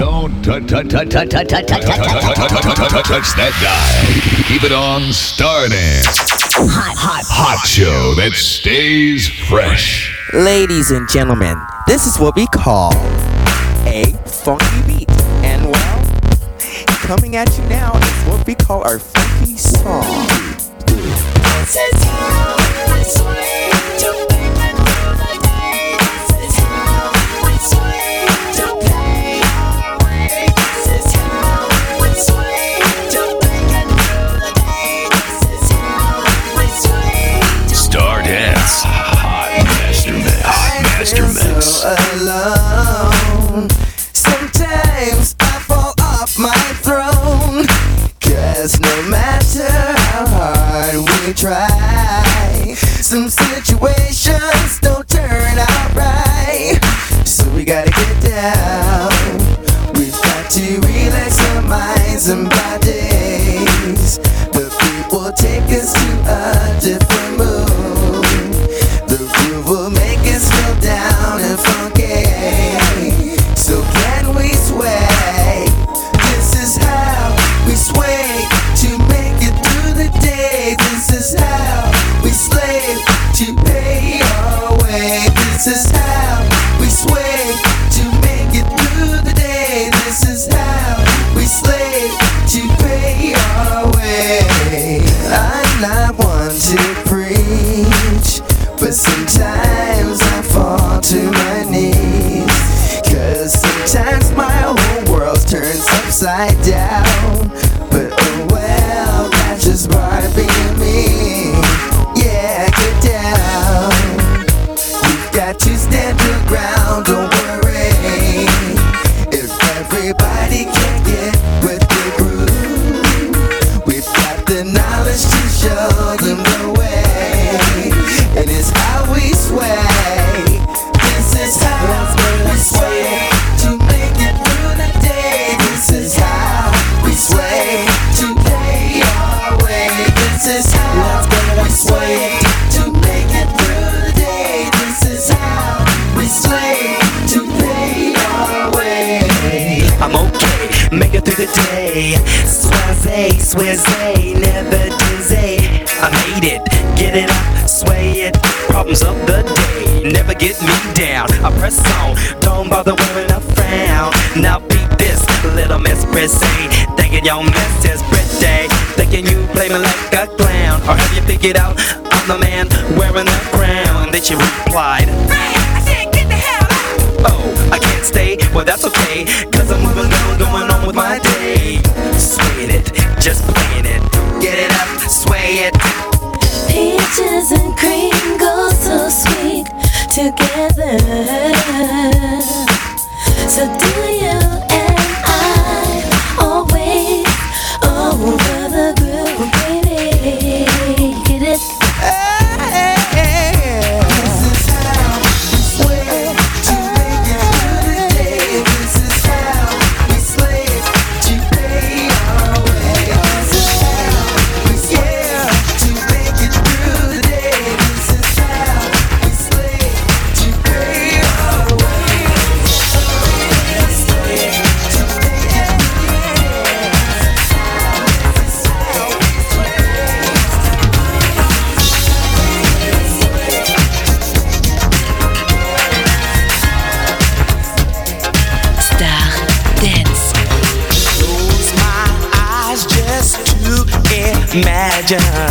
Don't touch that guy. Keep it on Stardance. Hot, hot, hot show that stays fresh. Ladies and gentlemen, this is what we call a funky beat. And well, coming at you now is what we call our funky song. Cause no matter how hard we try, some swear they never dizzy. I made it, get it up, sway it. Problems of the day never get me down. I press on, don't bother wearing a frown. Now beat this, little miss prissy. Thinking your miss is pretty. Thinking you play me like a clown. Or have you figured out I'm the man wearing the crown? Then she replied, Hey, I said get the hell out. Oh, I can't stay, well that's okay. just playing it. Get it up, sway it. Peaches and cream go so sweet together. down.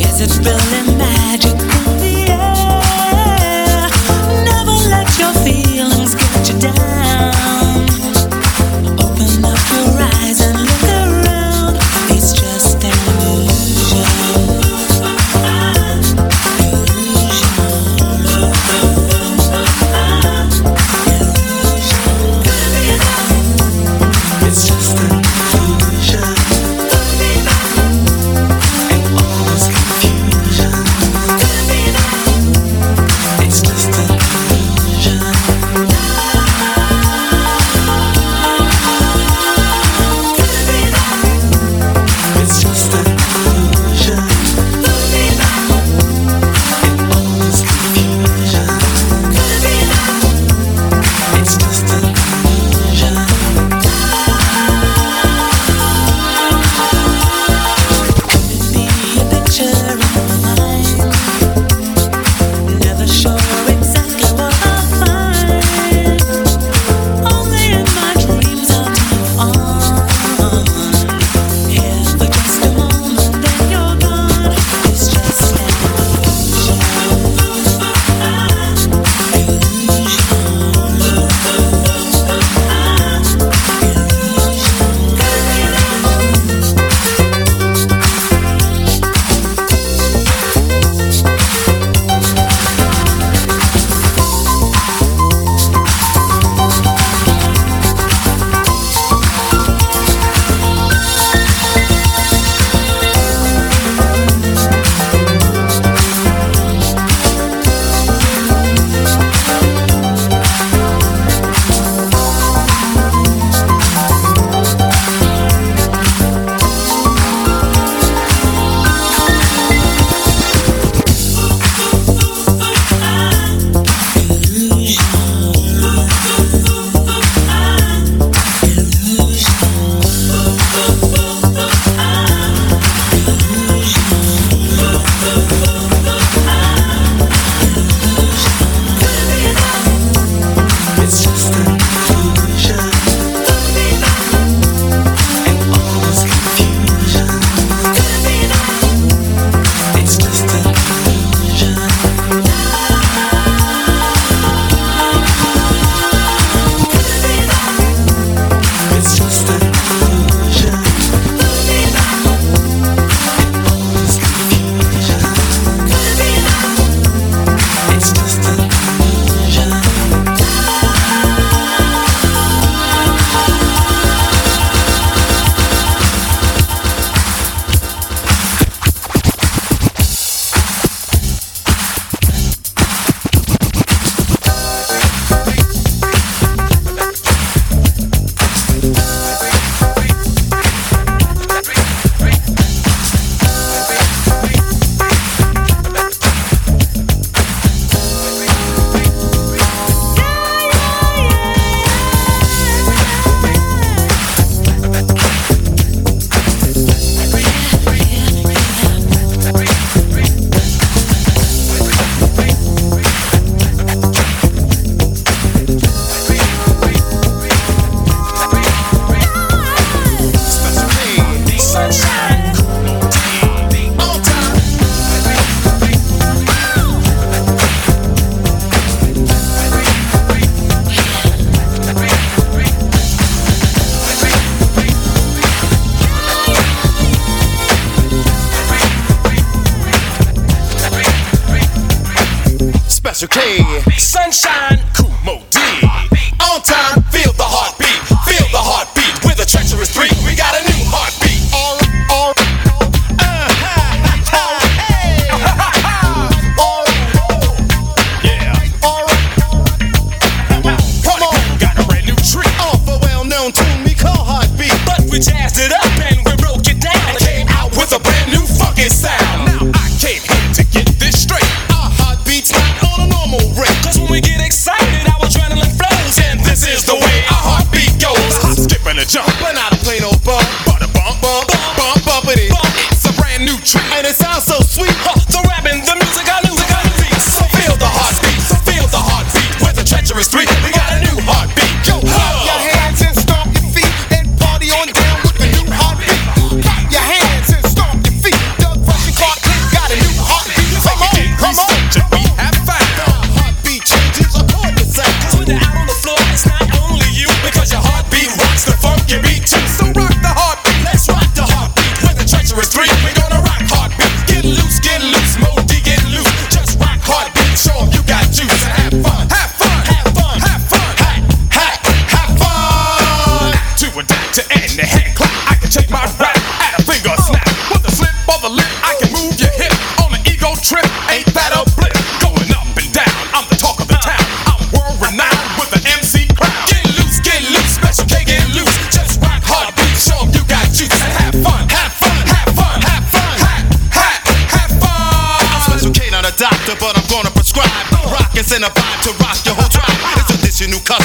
Is it really magic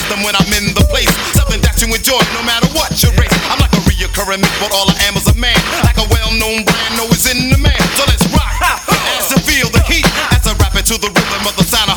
this your new custom when I'm in the place. Something that you enjoy no matter what your race. I'm like a reoccurring myth, but all I am is a man. Like a well-known brand, no is in the man. So let's rock. As to feel the heat, as I rap it to the rhythm of the sound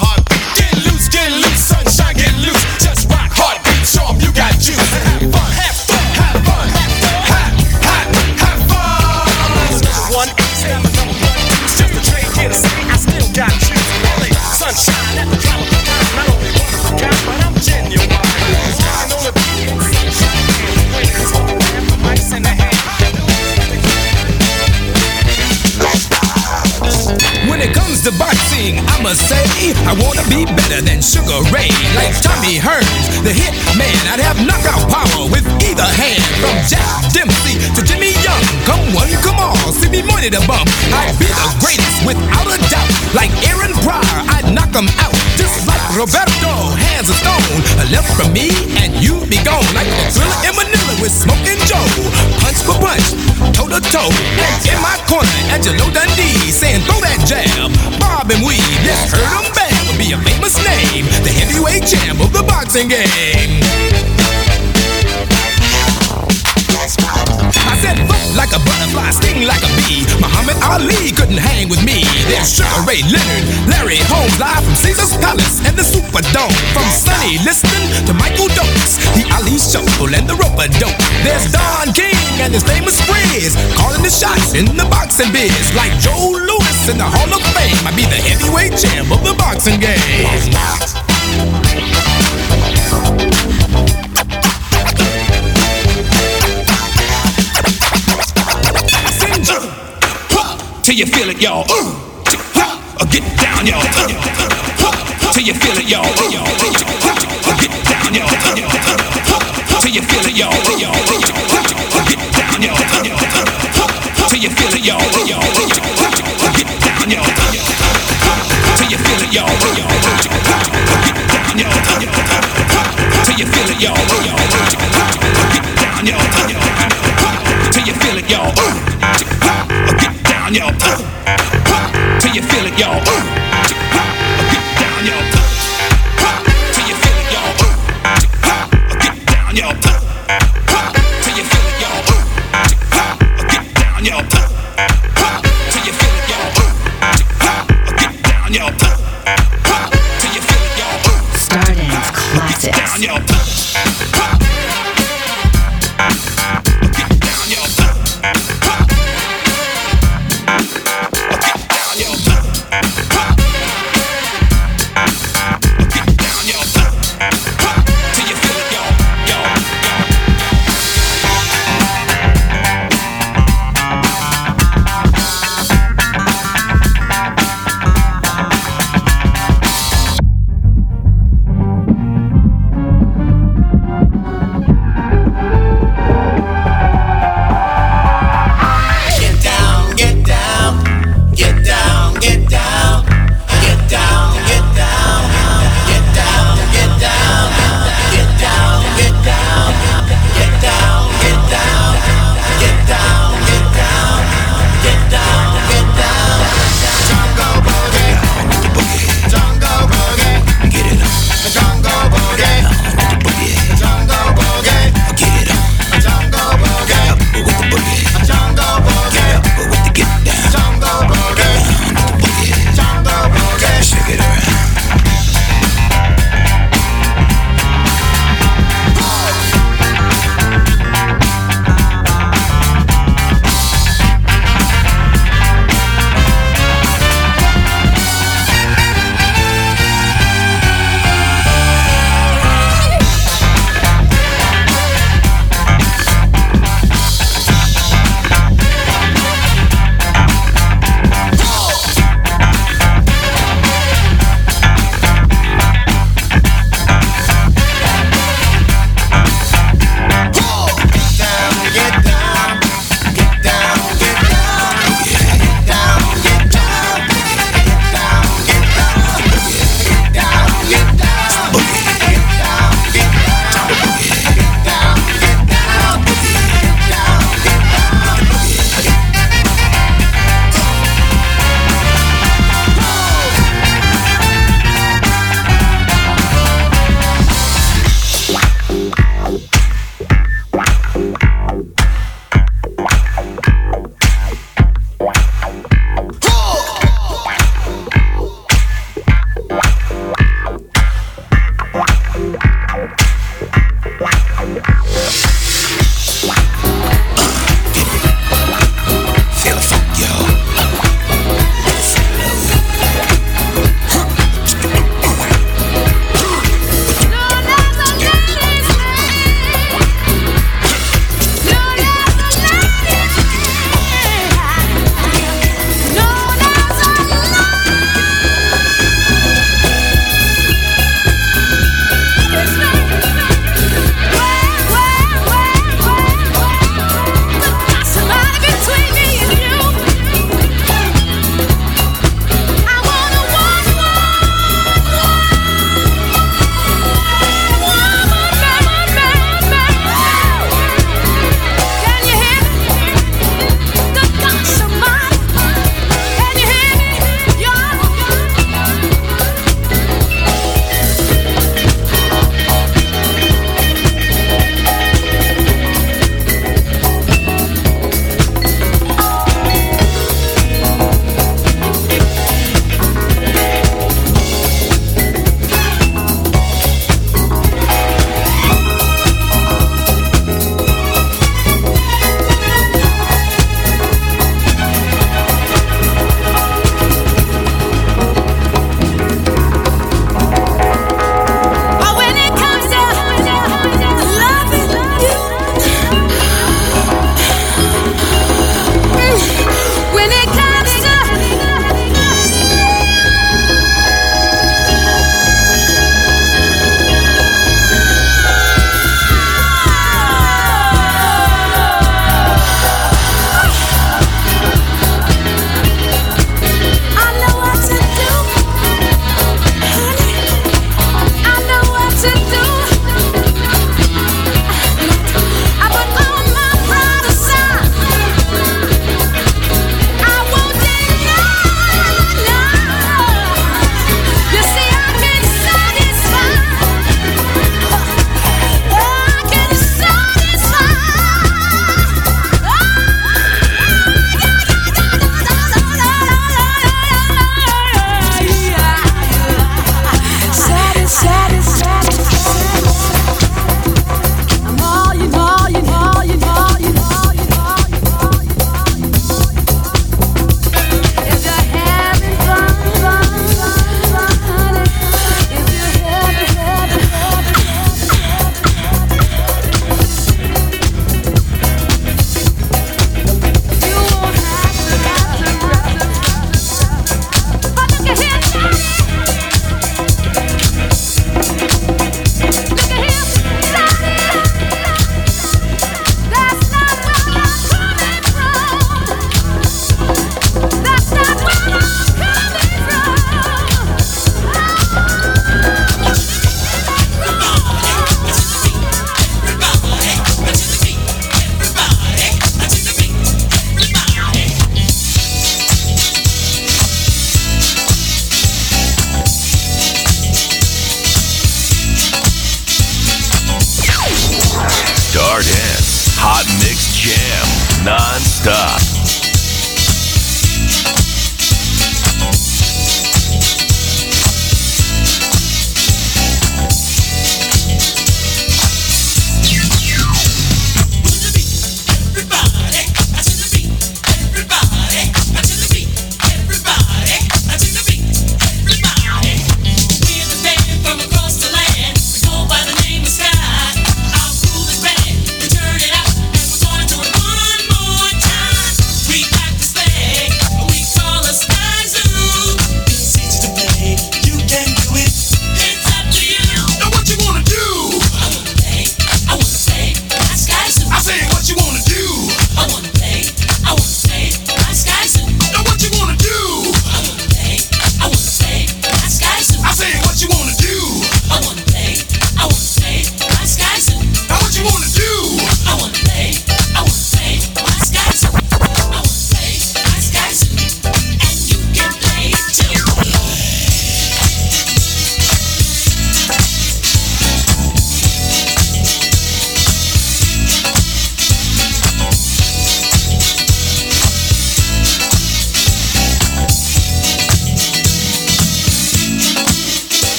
I wanna be better than Sugar Ray, like Tommy Hearns, the hit man. I'd have knockout power with either hand, from Jack Dempsey to Jimmy Young. Come one, come all, see me money to bump. I'd be the greatest without a doubt, like Aaron Pryor. I'd knock 'em out, just like Roberto, hands of stone. A left from me and you'd be gone, like the Thrilla in Manila with Smoking Joe. Punch for punch, toe to toe, in my corner, Angelo Dundee saying throw that jab, bob and weave. Yes, heard 'em bam, be a famous name, the heavyweight champ of the boxing game. I said float like a butterfly, sting like a bee. Muhammad Ali couldn't hang with me. There's Sugar Ray Leonard, Larry Holmes, live from Caesar's Palace and the Superdome. From Sonny Liston to Michael Dokes, the Ali Shuffle and the Roper Dope. There's Don King and his famous friends, calling the shots in the boxing biz. Like Joe Louis in the Hall of Fame, I be the heavyweight champ of the boxing game. You till you feel it, y'all. Uh, get down, y'all. Till you feel it, y'all. Uh, get down, y'all. Till you feel it, y'all. Uh, get down, y'all. Till you feel it, y'all. Uh. Till you feel it, y'all. Get down, y'all. Till you feel it, y'all. Get down, y'all. Till you feel it, y'all. Get down, y'all. Till you feel it, y'all.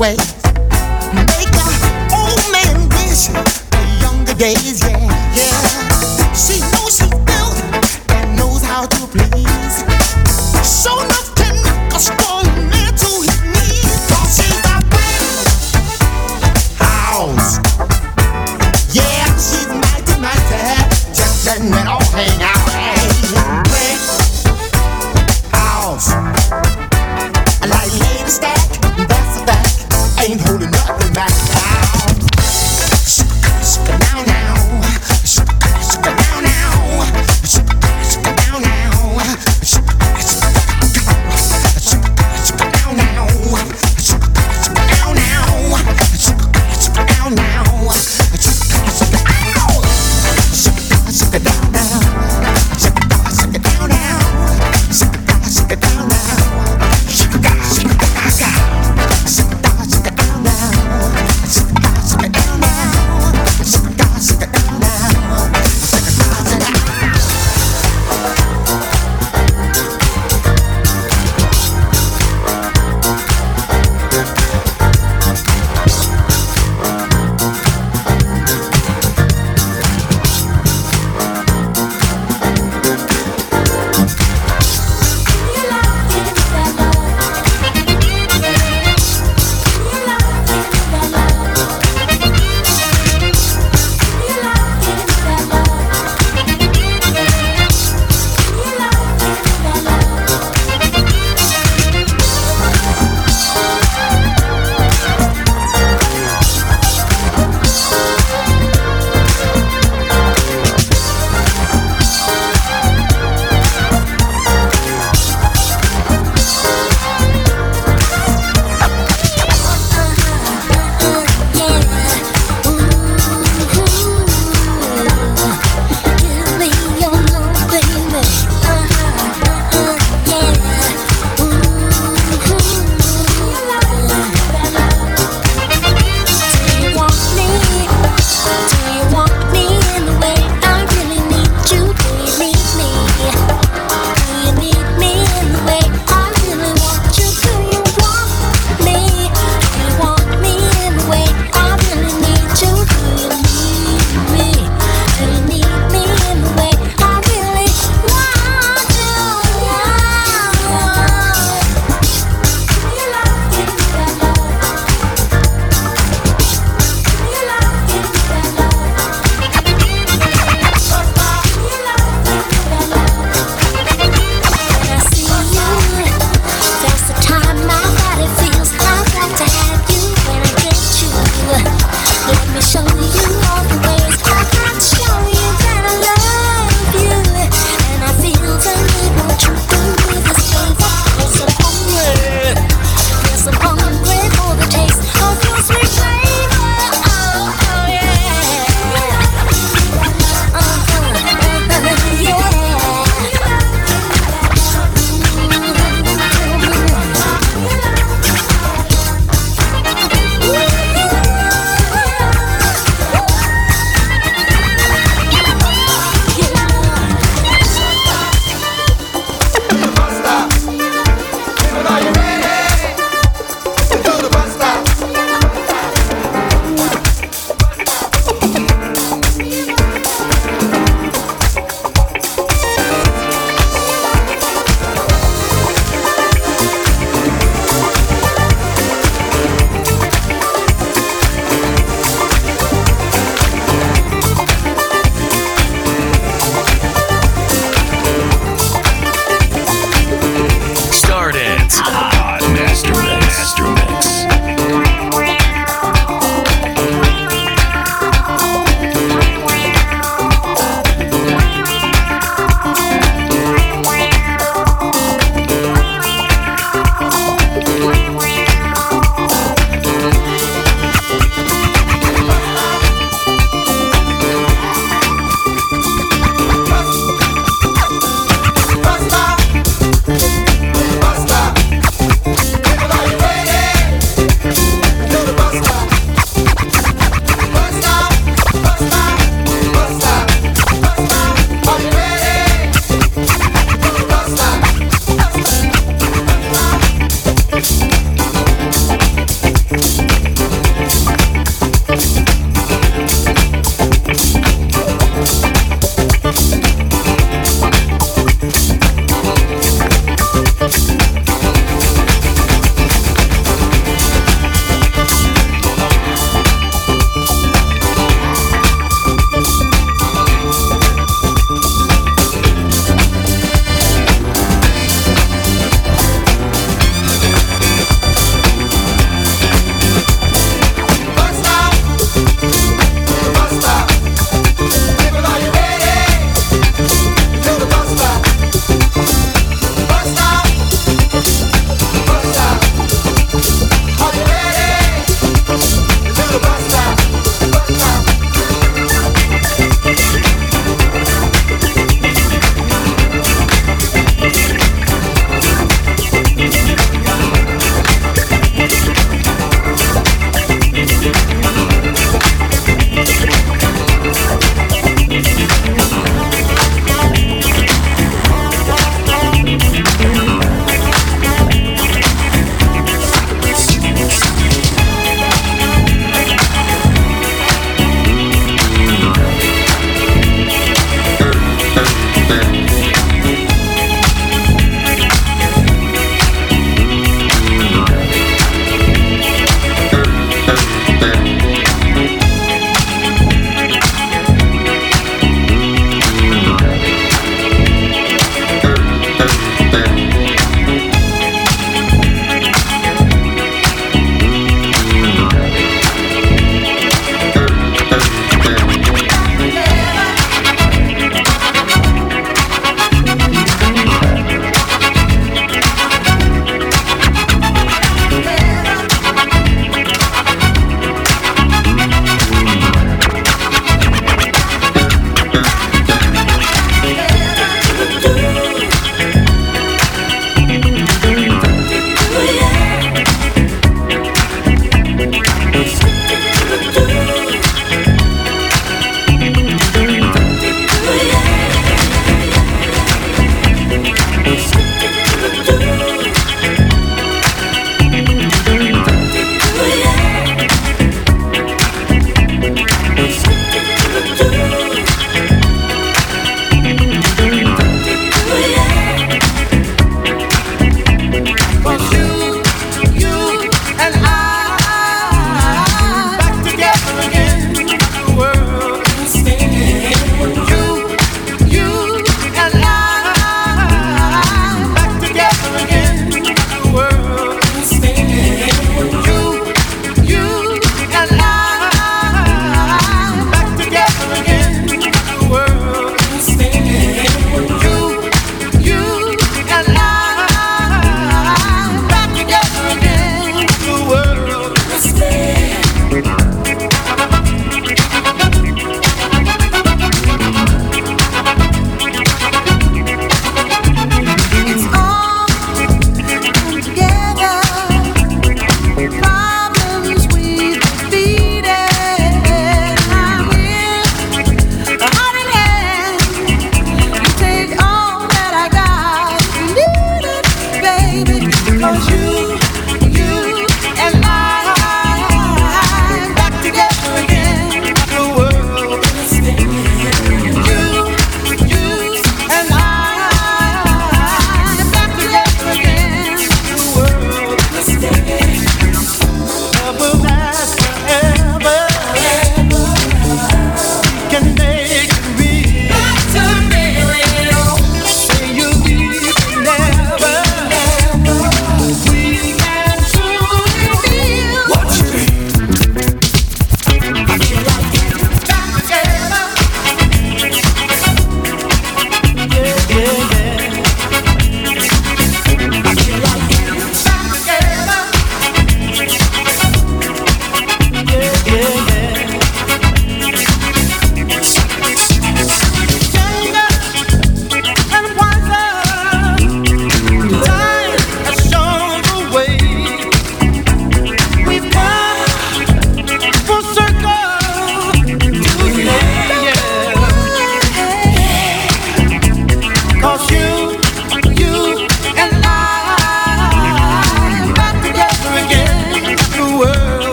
ways. Make an old man wish for younger days, yeah, yeah. She knows she's built and knows how to please. So nothing can knock a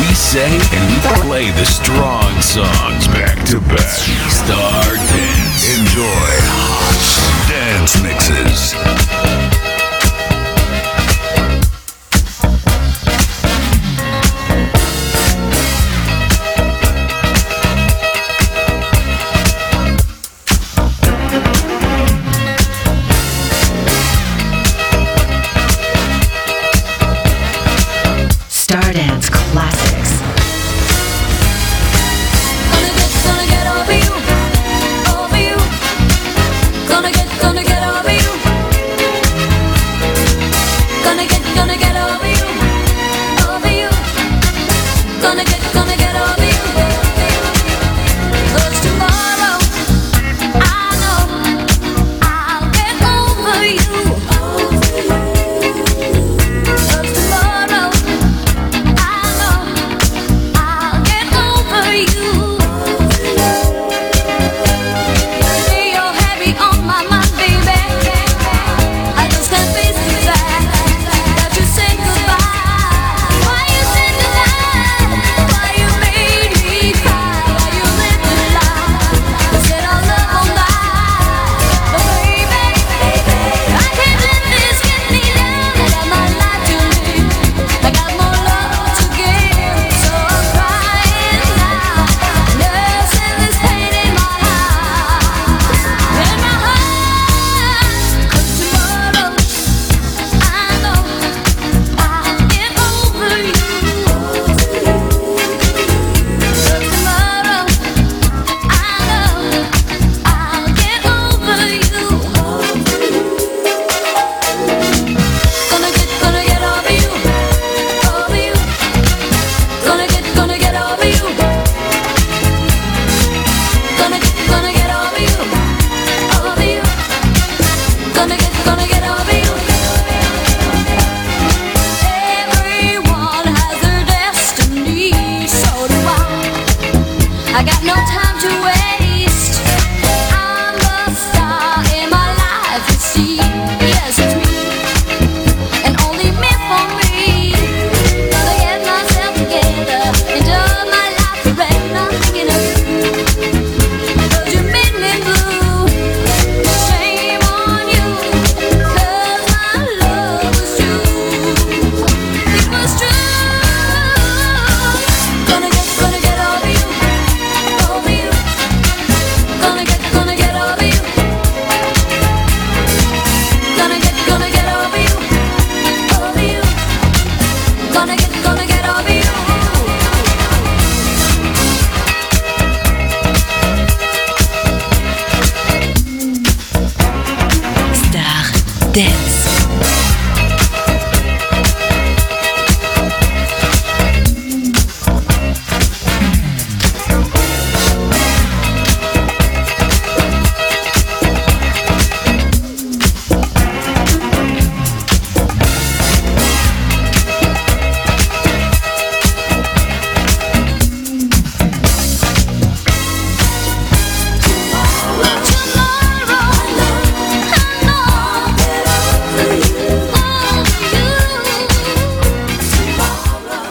We say and we play the strong songs back to back. Stardance. Enjoy Dance Mixes.